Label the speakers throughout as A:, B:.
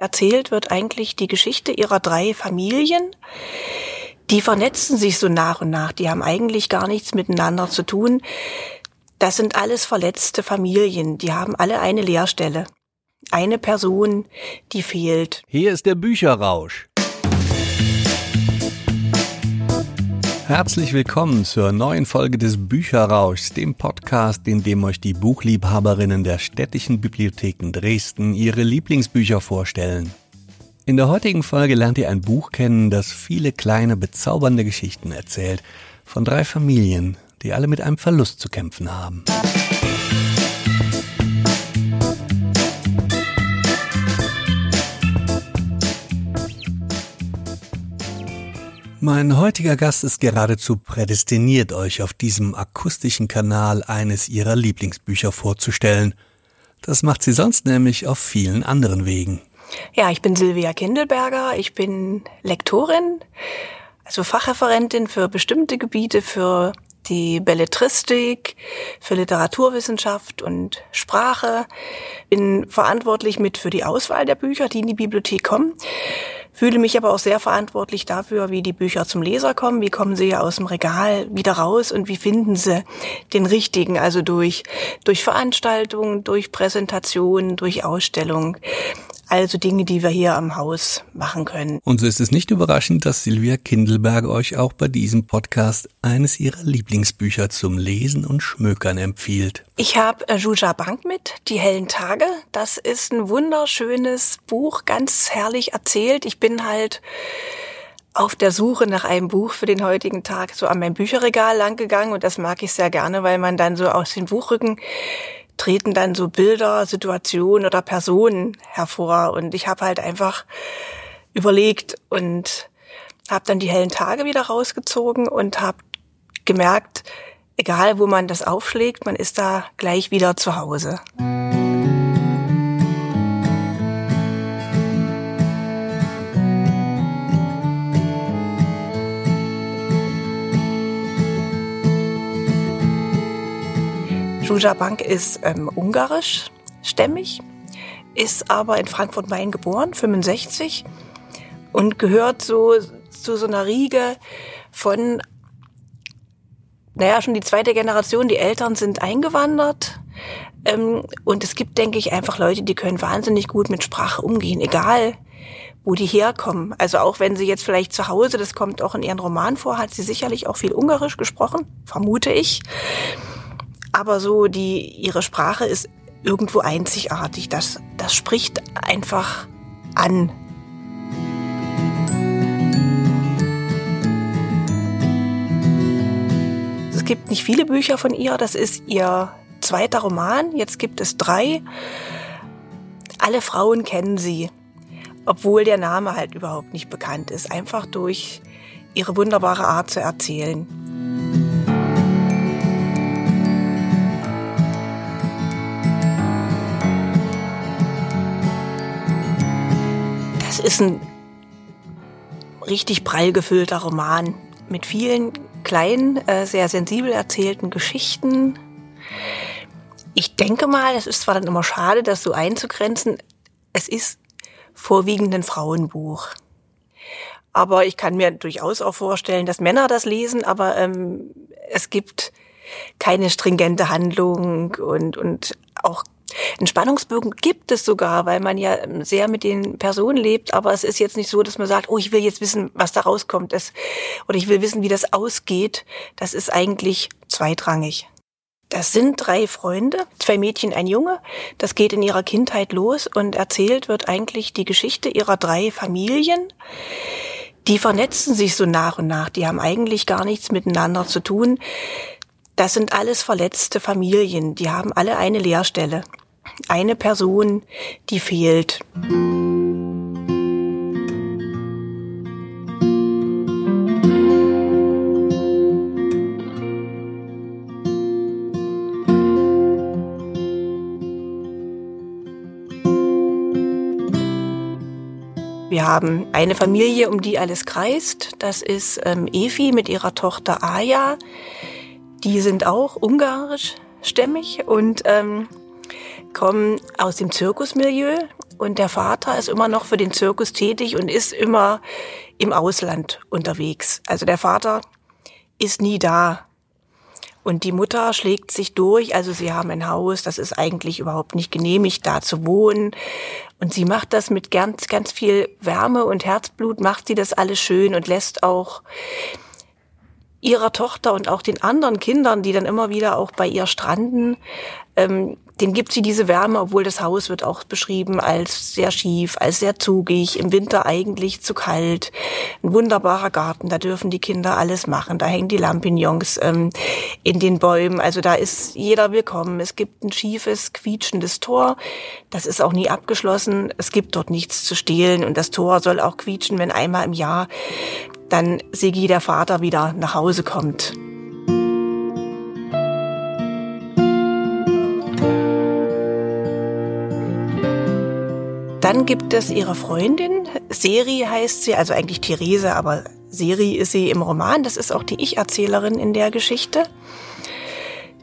A: Erzählt wird eigentlich die Geschichte ihrer drei Familien. Die vernetzen sich so nach und nach. Die haben eigentlich gar nichts miteinander zu tun. Das sind alles verletzte Familien. Die haben alle eine Leerstelle. Eine Person, die fehlt.
B: Hier ist der Bücherrausch. Herzlich willkommen zur neuen Folge des Bücherrauschs, dem Podcast, in dem euch die Buchliebhaberinnen der städtischen Bibliotheken Dresden ihre Lieblingsbücher vorstellen. In der heutigen Folge lernt ihr ein Buch kennen, das viele kleine, bezaubernde Geschichten erzählt, von drei Familien, die alle mit einem Verlust zu kämpfen haben. Mein heutiger Gast ist geradezu prädestiniert, euch auf diesem akustischen Kanal eines ihrer Lieblingsbücher vorzustellen. Das macht sie sonst nämlich auf vielen anderen Wegen.
A: Ja, ich bin Silvia Kindelberger, ich bin Lektorin, also Fachreferentin für bestimmte Gebiete, für die Belletristik, für Literaturwissenschaft und Sprache, bin verantwortlich mit für die Auswahl der Bücher, die in die Bibliothek kommen fühle mich aber auch sehr verantwortlich dafür, wie die Bücher zum Leser kommen, wie kommen sie ja aus dem Regal wieder raus und wie finden sie den richtigen, also durch, durch Veranstaltungen, durch Präsentationen, durch Ausstellungen. Also Dinge, die wir hier am Haus machen können.
B: Und so ist es nicht überraschend, dass Silvia Kindelberg euch auch bei diesem Podcast eines ihrer Lieblingsbücher zum Lesen und Schmökern empfiehlt.
A: Ich habe äh, Juja Bank mit, Die hellen Tage. Das ist ein wunderschönes Buch, ganz herrlich erzählt. Ich bin halt auf der Suche nach einem Buch für den heutigen Tag so an meinem Bücherregal lang gegangen und das mag ich sehr gerne, weil man dann so aus den Buchrücken treten dann so Bilder, Situationen oder Personen hervor. Und ich habe halt einfach überlegt und habe dann die hellen Tage wieder rausgezogen und habe gemerkt, egal wo man das aufschlägt, man ist da gleich wieder zu Hause. Juja Bank ist ähm, ungarisch stämmig, ist aber in Frankfurt-Main geboren, 65 und gehört so zu so einer Riege von, naja, schon die zweite Generation. Die Eltern sind eingewandert. Ähm, und es gibt, denke ich, einfach Leute, die können wahnsinnig gut mit Sprache umgehen, egal wo die herkommen. Also auch wenn sie jetzt vielleicht zu Hause, das kommt auch in ihren Roman vor, hat sie sicherlich auch viel Ungarisch gesprochen, vermute ich aber so die, ihre Sprache ist irgendwo einzigartig. Das, das spricht einfach an. Es gibt nicht viele Bücher von ihr. Das ist ihr zweiter Roman. Jetzt gibt es drei. Alle Frauen kennen sie, obwohl der Name halt überhaupt nicht bekannt ist. Einfach durch ihre wunderbare Art zu erzählen. Ist ein richtig prall gefüllter Roman mit vielen kleinen, äh, sehr sensibel erzählten Geschichten. Ich denke mal, es ist zwar dann immer schade, das so einzugrenzen, es ist vorwiegend ein Frauenbuch. Aber ich kann mir durchaus auch vorstellen, dass Männer das lesen, aber ähm, es gibt keine stringente Handlung und, und auch einen Spannungsbogen gibt es sogar, weil man ja sehr mit den Personen lebt, aber es ist jetzt nicht so, dass man sagt, oh, ich will jetzt wissen, was da rauskommt, das, oder ich will wissen, wie das ausgeht. Das ist eigentlich zweitrangig. Das sind drei Freunde, zwei Mädchen, ein Junge. Das geht in ihrer Kindheit los und erzählt wird eigentlich die Geschichte ihrer drei Familien. Die vernetzen sich so nach und nach. Die haben eigentlich gar nichts miteinander zu tun. Das sind alles verletzte Familien. Die haben alle eine Lehrstelle eine Person, die fehlt. Wir haben eine Familie, um die alles kreist. Das ist ähm, Efi mit ihrer Tochter Aja. Die sind auch ungarisch stämmig und ähm, kommen aus dem Zirkusmilieu. und der Vater ist immer noch für den Zirkus tätig und ist immer im Ausland unterwegs. Also der Vater ist nie da. Und die Mutter schlägt sich durch, also sie haben ein Haus, das ist eigentlich überhaupt nicht genehmigt, da zu wohnen. Und sie macht das mit ganz, ganz viel Wärme und Herzblut, macht sie das alles schön und lässt auch ihrer Tochter und auch den anderen Kindern, die dann immer wieder auch bei ihr stranden, ähm, den gibt sie diese Wärme, obwohl das Haus wird auch beschrieben als sehr schief, als sehr zugig, im Winter eigentlich zu kalt. Ein wunderbarer Garten, da dürfen die Kinder alles machen. Da hängen die Lampignons ähm, in den Bäumen. Also da ist jeder willkommen. Es gibt ein schiefes, quietschendes Tor. Das ist auch nie abgeschlossen. Es gibt dort nichts zu stehlen und das Tor soll auch quietschen, wenn einmal im Jahr dann Sigi, der Vater, wieder nach Hause kommt. Dann gibt es ihre Freundin, Seri heißt sie, also eigentlich Therese, aber Seri ist sie im Roman. Das ist auch die Ich-Erzählerin in der Geschichte.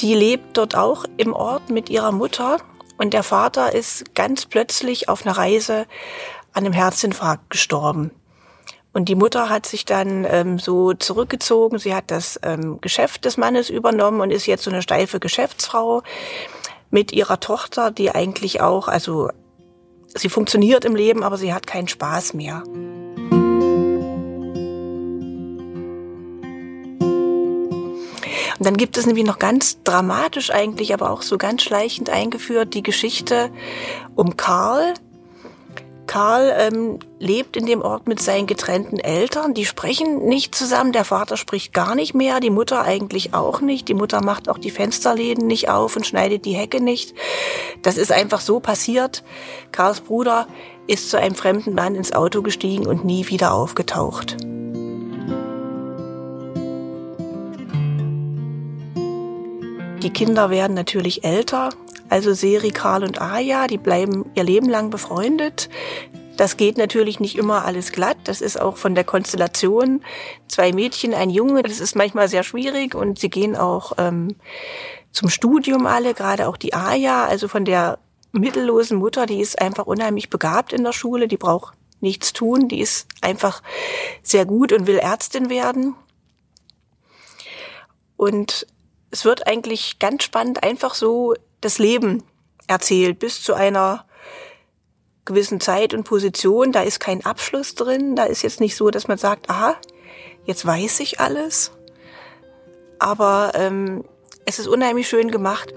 A: Die lebt dort auch im Ort mit ihrer Mutter und der Vater ist ganz plötzlich auf einer Reise an einem Herzinfarkt gestorben. Und die Mutter hat sich dann ähm, so zurückgezogen. Sie hat das ähm, Geschäft des Mannes übernommen und ist jetzt so eine steife Geschäftsfrau mit ihrer Tochter, die eigentlich auch, also sie funktioniert im Leben, aber sie hat keinen Spaß mehr. Und dann gibt es nämlich noch ganz dramatisch eigentlich, aber auch so ganz schleichend eingeführt die Geschichte um Karl, Karl ähm, lebt in dem Ort mit seinen getrennten Eltern. Die sprechen nicht zusammen. Der Vater spricht gar nicht mehr, die Mutter eigentlich auch nicht. Die Mutter macht auch die Fensterläden nicht auf und schneidet die Hecke nicht. Das ist einfach so passiert. Karls Bruder ist zu einem fremden Mann ins Auto gestiegen und nie wieder aufgetaucht. Die Kinder werden natürlich älter. Also Seri, Karl und Aya, die bleiben ihr Leben lang befreundet. Das geht natürlich nicht immer alles glatt. Das ist auch von der Konstellation zwei Mädchen, ein Junge. Das ist manchmal sehr schwierig und sie gehen auch ähm, zum Studium alle, gerade auch die Aya, also von der mittellosen Mutter, die ist einfach unheimlich begabt in der Schule, die braucht nichts tun, die ist einfach sehr gut und will Ärztin werden. Und es wird eigentlich ganz spannend einfach so das Leben erzählt bis zu einer gewissen Zeit und Position. Da ist kein Abschluss drin. Da ist jetzt nicht so, dass man sagt, aha, jetzt weiß ich alles. Aber ähm, es ist unheimlich schön gemacht.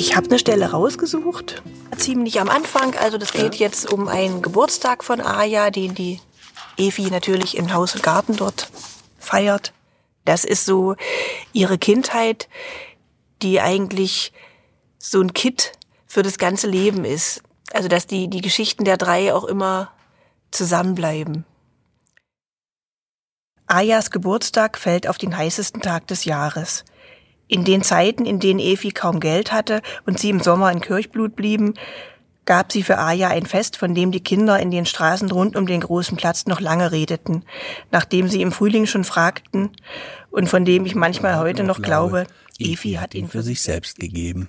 A: Ich habe eine Stelle rausgesucht, ziemlich am Anfang. Also das geht ja. jetzt um einen Geburtstag von Aja, den die Evi natürlich im Haus und Garten dort feiert. Das ist so ihre Kindheit, die eigentlich so ein Kit für das ganze Leben ist. Also dass die, die Geschichten der drei auch immer zusammenbleiben. Ayas Geburtstag fällt auf den heißesten Tag des Jahres. In den Zeiten, in denen Evi kaum Geld hatte und sie im Sommer in Kirchblut blieben, gab sie für Aja ein Fest, von dem die Kinder in den Straßen rund um den großen Platz noch lange redeten, nachdem sie im Frühling schon fragten und von dem ich manchmal heute noch glaube, Evi hat ihn für sich selbst gegeben.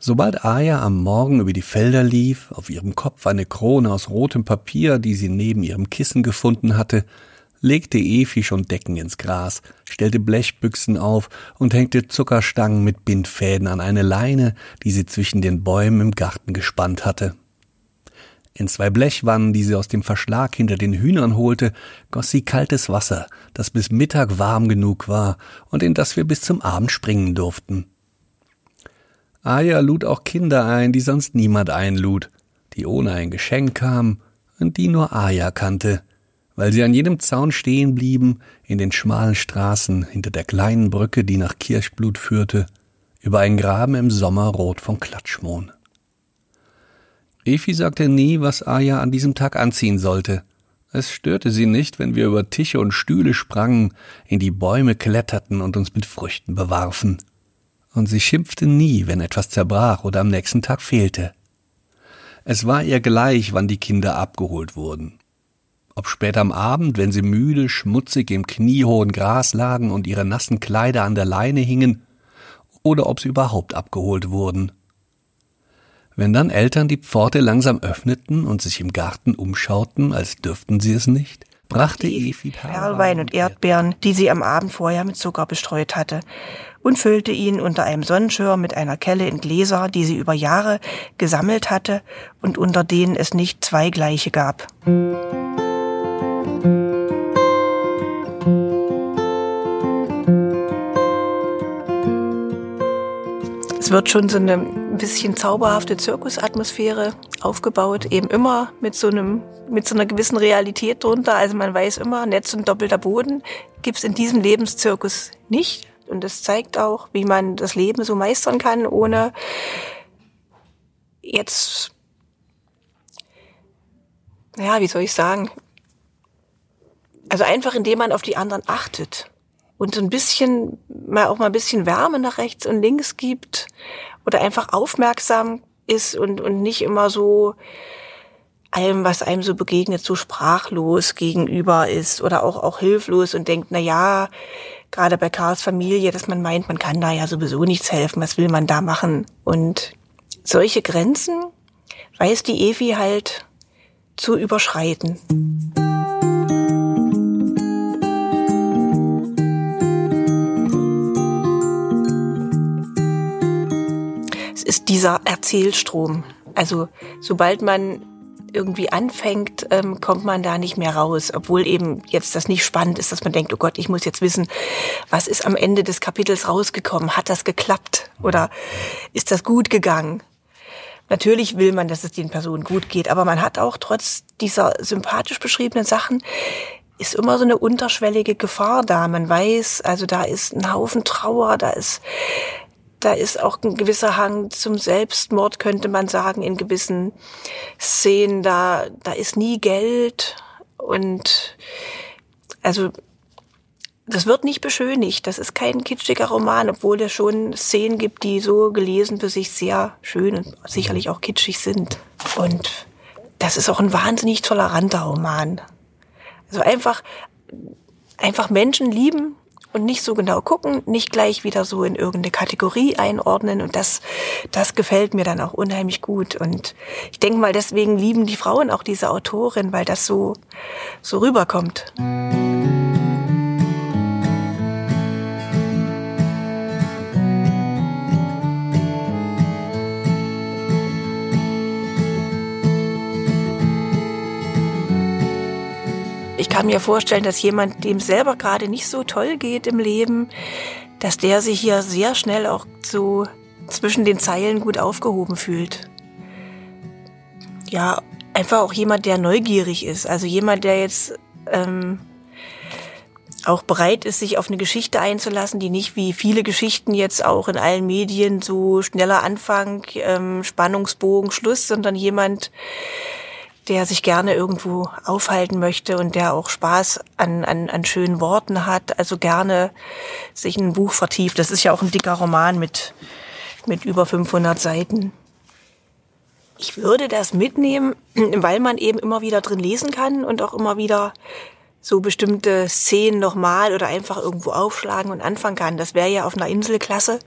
B: Sobald Aya am Morgen über die Felder lief, auf ihrem Kopf eine Krone aus rotem Papier, die sie neben ihrem Kissen gefunden hatte, legte Efi schon Decken ins Gras, stellte Blechbüchsen auf und hängte Zuckerstangen mit Bindfäden an eine Leine, die sie zwischen den Bäumen im Garten gespannt hatte. In zwei Blechwannen, die sie aus dem Verschlag hinter den Hühnern holte, goss sie kaltes Wasser, das bis Mittag warm genug war und in das wir bis zum Abend springen durften. Aya lud auch Kinder ein, die sonst niemand einlud, die ohne ein Geschenk kamen und die nur Aya kannte, weil sie an jedem Zaun stehen blieben, in den schmalen Straßen hinter der kleinen Brücke, die nach Kirchblut führte, über einen Graben im Sommer rot von Klatschmohn. Efi sagte nie, was Aya an diesem Tag anziehen sollte. Es störte sie nicht, wenn wir über Tische und Stühle sprangen, in die Bäume kletterten und uns mit Früchten bewarfen. Und sie schimpfte nie, wenn etwas zerbrach oder am nächsten Tag fehlte. Es war ihr gleich, wann die Kinder abgeholt wurden. Ob spät am Abend, wenn sie müde, schmutzig im kniehohen Gras lagen und ihre nassen Kleider an der Leine hingen, oder ob sie überhaupt abgeholt wurden. Wenn dann Eltern die Pforte langsam öffneten und sich im Garten umschauten, als dürften sie es nicht, brachte Evi
A: Perlwein und Erdbeeren, die sie am Abend vorher mit Zucker bestreut hatte, und füllte ihn unter einem Sonnenschirm mit einer Kelle in Gläser, die sie über Jahre gesammelt hatte und unter denen es nicht zwei gleiche gab. Es wird schon so eine bisschen zauberhafte Zirkusatmosphäre aufgebaut, eben immer mit so einem, mit so einer gewissen Realität drunter. Also man weiß immer, Netz und doppelter Boden gibt's in diesem Lebenszirkus nicht. Und das zeigt auch, wie man das Leben so meistern kann, ohne jetzt, ja, wie soll ich sagen? Also einfach, indem man auf die anderen achtet und so ein bisschen, mal auch mal ein bisschen Wärme nach rechts und links gibt oder einfach aufmerksam ist und, und nicht immer so allem, was einem so begegnet, so sprachlos gegenüber ist oder auch, auch hilflos und denkt, na ja, gerade bei Karls Familie, dass man meint, man kann da ja sowieso nichts helfen, was will man da machen? Und solche Grenzen weiß die Evi halt zu überschreiten. Dieser Erzählstrom. Also sobald man irgendwie anfängt, ähm, kommt man da nicht mehr raus, obwohl eben jetzt das nicht spannend ist, dass man denkt, oh Gott, ich muss jetzt wissen, was ist am Ende des Kapitels rausgekommen? Hat das geklappt oder ist das gut gegangen? Natürlich will man, dass es den Personen gut geht, aber man hat auch trotz dieser sympathisch beschriebenen Sachen ist immer so eine unterschwellige Gefahr da. Man weiß, also da ist ein Haufen Trauer, da ist da ist auch ein gewisser Hang zum Selbstmord, könnte man sagen, in gewissen Szenen. Da, da ist nie Geld und also das wird nicht beschönigt. Das ist kein kitschiger Roman, obwohl es schon Szenen gibt, die so gelesen für sich sehr schön und sicherlich auch kitschig sind. Und das ist auch ein wahnsinnig toleranter Roman. Also einfach, einfach Menschen lieben, und nicht so genau gucken, nicht gleich wieder so in irgendeine Kategorie einordnen und das, das gefällt mir dann auch unheimlich gut und ich denke mal, deswegen lieben die Frauen auch diese Autorin, weil das so, so rüberkommt. Ich kann mir vorstellen, dass jemand, dem selber gerade nicht so toll geht im Leben, dass der sich hier sehr schnell auch so zwischen den Zeilen gut aufgehoben fühlt. Ja, einfach auch jemand, der neugierig ist. Also jemand, der jetzt ähm, auch bereit ist, sich auf eine Geschichte einzulassen, die nicht wie viele Geschichten jetzt auch in allen Medien so schneller Anfang, ähm, Spannungsbogen, Schluss, sondern jemand, der sich gerne irgendwo aufhalten möchte und der auch Spaß an, an, an schönen Worten hat, also gerne sich in ein Buch vertieft. Das ist ja auch ein dicker Roman mit, mit über 500 Seiten. Ich würde das mitnehmen, weil man eben immer wieder drin lesen kann und auch immer wieder so bestimmte Szenen nochmal oder einfach irgendwo aufschlagen und anfangen kann. Das wäre ja auf einer Insel klasse,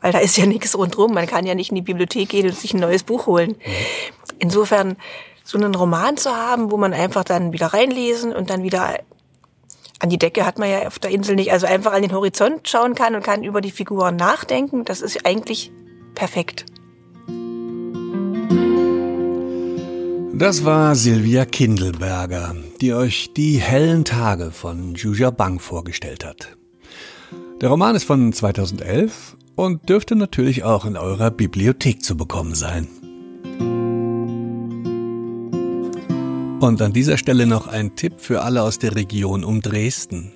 A: weil da ist ja nichts rundrum. Man kann ja nicht in die Bibliothek gehen und sich ein neues Buch holen. Mhm. Insofern so einen Roman zu haben, wo man einfach dann wieder reinlesen und dann wieder an die Decke hat man ja auf der Insel nicht, also einfach an den Horizont schauen kann und kann über die Figuren nachdenken, das ist eigentlich perfekt.
B: Das war Silvia Kindelberger, die euch die hellen Tage von Juja Bang vorgestellt hat. Der Roman ist von 2011 und dürfte natürlich auch in eurer Bibliothek zu bekommen sein. Und an dieser Stelle noch ein Tipp für alle aus der Region um Dresden.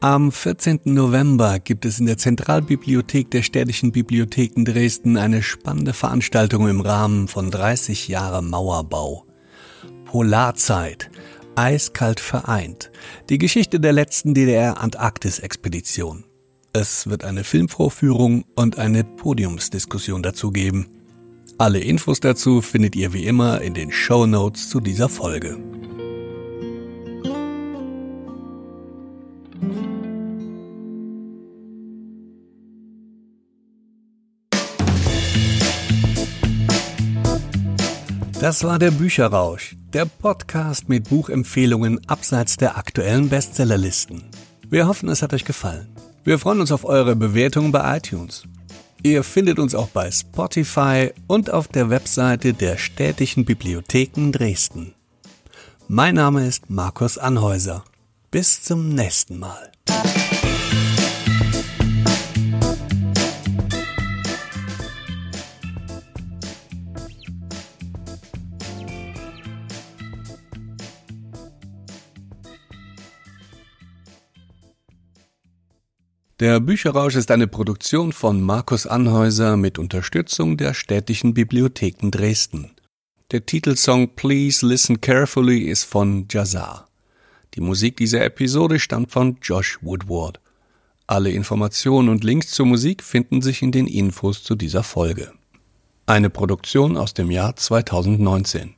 B: Am 14. November gibt es in der Zentralbibliothek der Städtischen Bibliotheken Dresden eine spannende Veranstaltung im Rahmen von 30 Jahre Mauerbau. Polarzeit. Eiskalt vereint. Die Geschichte der letzten DDR-Antarktis-Expedition. Es wird eine Filmvorführung und eine Podiumsdiskussion dazu geben. Alle Infos dazu findet ihr wie immer in den Show Notes zu dieser Folge. Das war der Bücherrausch, der Podcast mit Buchempfehlungen abseits der aktuellen Bestsellerlisten. Wir hoffen, es hat euch gefallen. Wir freuen uns auf eure Bewertungen bei iTunes. Ihr findet uns auch bei Spotify und auf der Webseite der Städtischen Bibliotheken Dresden. Mein Name ist Markus Anhäuser. Bis zum nächsten Mal. Der Bücherrausch ist eine Produktion von Markus Anhäuser mit Unterstützung der Städtischen Bibliotheken Dresden. Der Titelsong Please Listen Carefully ist von Jazar. Die Musik dieser Episode stammt von Josh Woodward. Alle Informationen und Links zur Musik finden sich in den Infos zu dieser Folge. Eine Produktion aus dem Jahr 2019.